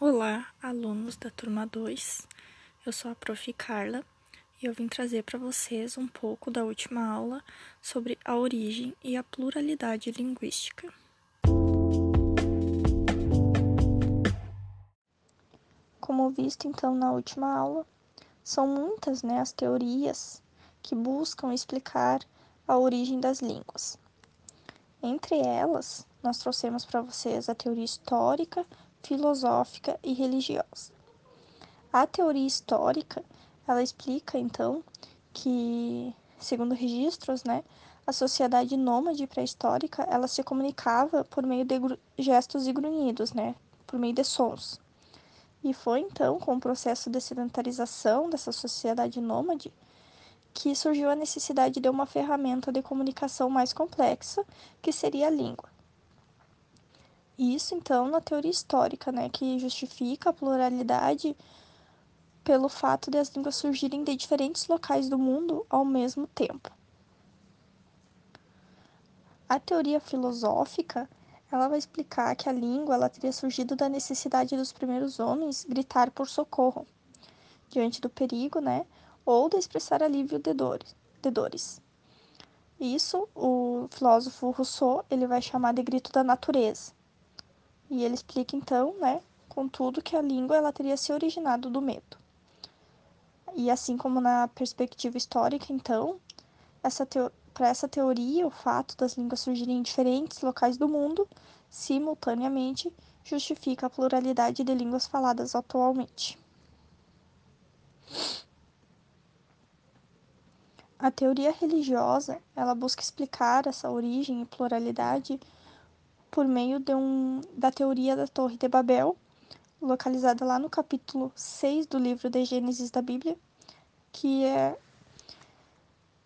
Olá, alunos da turma 2. Eu sou a Prof. Carla e eu vim trazer para vocês um pouco da última aula sobre a origem e a pluralidade linguística. Como visto então na última aula, são muitas né, as teorias que buscam explicar a origem das línguas. Entre elas, nós trouxemos para vocês a teoria histórica, filosófica e religiosa. A teoria histórica, ela explica então que, segundo registros, né, a sociedade nômade pré-histórica, ela se comunicava por meio de gestos e grunhidos, né, por meio de sons. E foi então com o processo de sedentarização dessa sociedade nômade que surgiu a necessidade de uma ferramenta de comunicação mais complexa, que seria a língua. Isso, então, na teoria histórica, né, que justifica a pluralidade pelo fato de as línguas surgirem de diferentes locais do mundo ao mesmo tempo. A teoria filosófica, ela vai explicar que a língua ela teria surgido da necessidade dos primeiros homens gritar por socorro diante do perigo, né, ou de expressar alívio de dores. De dores. Isso o filósofo Rousseau ele vai chamar de grito da natureza. E ele explica então, né, contudo, que a língua ela teria se originado do medo. E assim como na perspectiva histórica, então, essa para essa teoria, o fato das línguas surgirem em diferentes locais do mundo, simultaneamente, justifica a pluralidade de línguas faladas atualmente. A teoria religiosa, ela busca explicar essa origem e pluralidade por meio de um, da teoria da Torre de Babel, localizada lá no capítulo 6 do livro de Gênesis da Bíblia, que é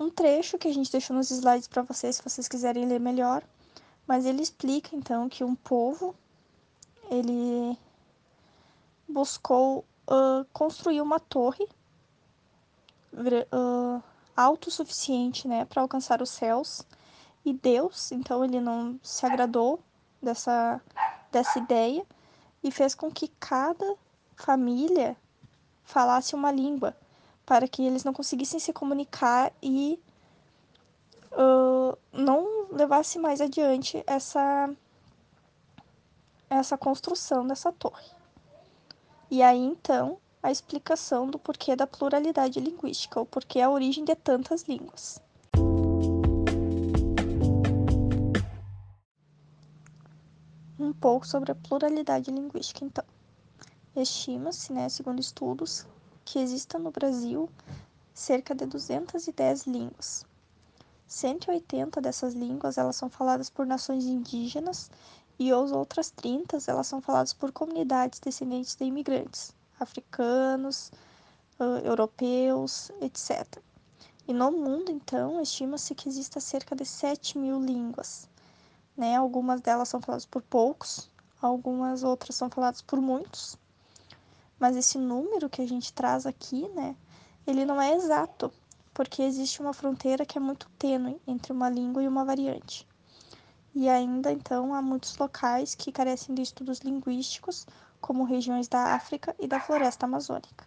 um trecho que a gente deixou nos slides para vocês, se vocês quiserem ler melhor. Mas ele explica então que um povo ele buscou uh, construir uma torre uh, autossuficiente né, para alcançar os céus. E Deus, então, ele não se agradou dessa, dessa ideia e fez com que cada família falasse uma língua para que eles não conseguissem se comunicar e uh, não levasse mais adiante essa essa construção dessa torre. E aí então a explicação do porquê da pluralidade linguística, ou porquê a origem de tantas línguas. Pouco sobre a pluralidade linguística, então. Estima-se, né, segundo estudos, que existam no Brasil cerca de 210 línguas. 180 dessas línguas elas são faladas por nações indígenas e as outras 30 elas são faladas por comunidades descendentes de imigrantes, africanos, europeus, etc. E no mundo, então, estima-se que exista cerca de 7 mil línguas né? Algumas delas são faladas por poucos, algumas outras são faladas por muitos. Mas esse número que a gente traz aqui, né, ele não é exato, porque existe uma fronteira que é muito tênue entre uma língua e uma variante. E ainda então há muitos locais que carecem de estudos linguísticos, como regiões da África e da floresta amazônica.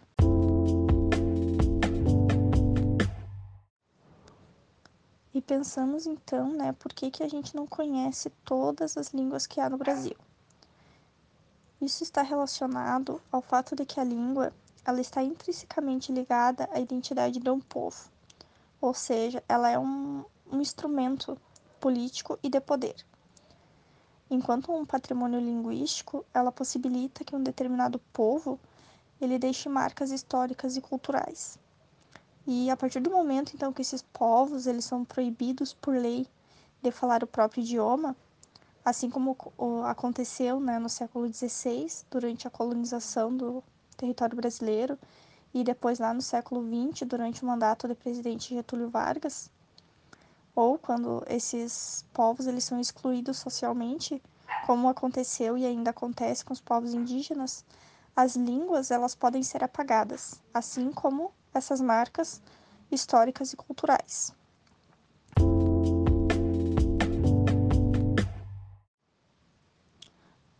E pensamos então, né, por que, que a gente não conhece todas as línguas que há no Brasil? Isso está relacionado ao fato de que a língua ela está intrinsecamente ligada à identidade de um povo, ou seja, ela é um, um instrumento político e de poder. Enquanto um patrimônio linguístico, ela possibilita que um determinado povo ele deixe marcas históricas e culturais. E a partir do momento então que esses povos eles são proibidos por lei de falar o próprio idioma, assim como aconteceu né, no século XVI, durante a colonização do território brasileiro, e depois lá no século XX, durante o mandato do presidente Getúlio Vargas, ou quando esses povos eles são excluídos socialmente, como aconteceu e ainda acontece com os povos indígenas, as línguas elas podem ser apagadas, assim como essas marcas históricas e culturais.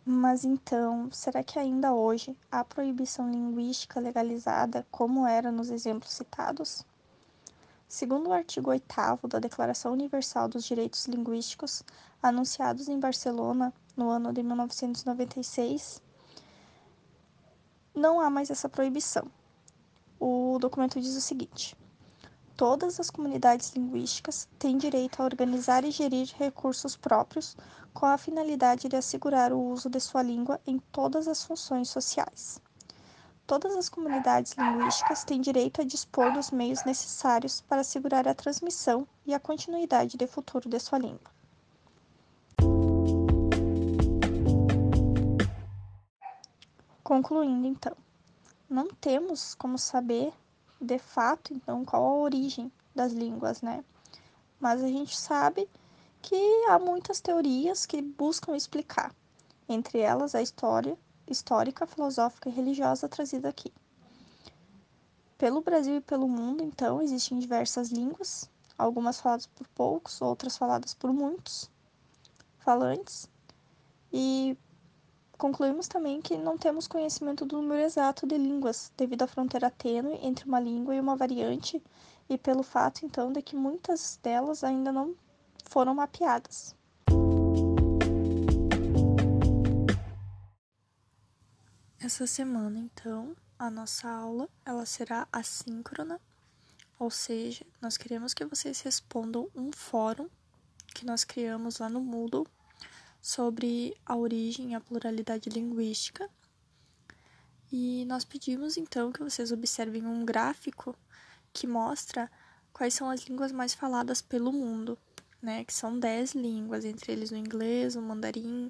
Mas então, será que ainda hoje há proibição linguística legalizada, como era nos exemplos citados? Segundo o artigo 8 da Declaração Universal dos Direitos Linguísticos, anunciados em Barcelona no ano de 1996, não há mais essa proibição. O documento diz o seguinte: todas as comunidades linguísticas têm direito a organizar e gerir recursos próprios com a finalidade de assegurar o uso de sua língua em todas as funções sociais. Todas as comunidades linguísticas têm direito a dispor dos meios necessários para assegurar a transmissão e a continuidade de futuro de sua língua. Concluindo, então, não temos como saber de fato, então, qual a origem das línguas, né? Mas a gente sabe que há muitas teorias que buscam explicar, entre elas a história histórica, filosófica e religiosa trazida aqui. Pelo Brasil e pelo mundo, então, existem diversas línguas, algumas faladas por poucos, outras faladas por muitos falantes. E concluímos também que não temos conhecimento do número exato de línguas, devido à fronteira tênue entre uma língua e uma variante, e pelo fato, então, de que muitas delas ainda não foram mapeadas. Essa semana, então, a nossa aula ela será assíncrona, ou seja, nós queremos que vocês respondam um fórum que nós criamos lá no Moodle sobre a origem e a pluralidade linguística. E nós pedimos então que vocês observem um gráfico que mostra quais são as línguas mais faladas pelo mundo, né? Que são 10 línguas, entre eles o inglês, o mandarim,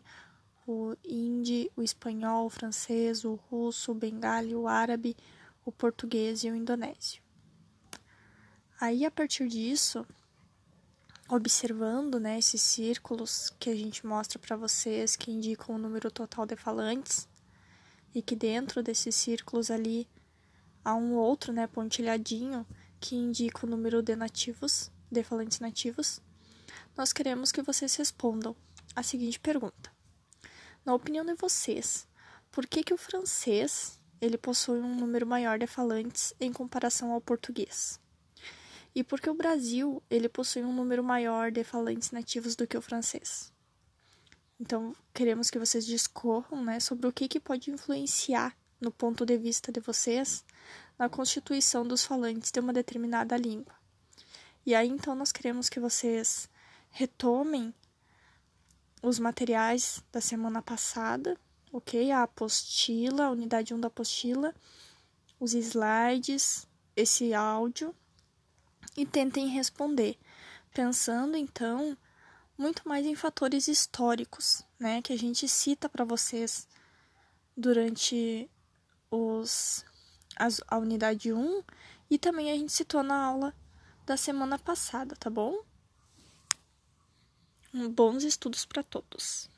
o hindi, o espanhol, o francês, o russo, o bengali, o árabe, o português e o indonésio. Aí, a partir disso, observando né, esses círculos que a gente mostra para vocês, que indicam o número total de falantes, e que dentro desses círculos ali há um outro né, pontilhadinho que indica o número de nativos, de falantes nativos, nós queremos que vocês respondam a seguinte pergunta. Na opinião de vocês, por que, que o francês ele possui um número maior de falantes em comparação ao português? E por que o Brasil ele possui um número maior de falantes nativos do que o francês? Então, queremos que vocês discorram né, sobre o que, que pode influenciar, no ponto de vista de vocês, na constituição dos falantes de uma determinada língua. E aí, então, nós queremos que vocês retomem os materiais da semana passada, ok? A apostila, a unidade 1 da apostila, os slides, esse áudio e tentem responder, pensando então muito mais em fatores históricos, né, que a gente cita para vocês durante os as, a unidade 1 e também a gente citou na aula da semana passada, tá bom? bons estudos para todos.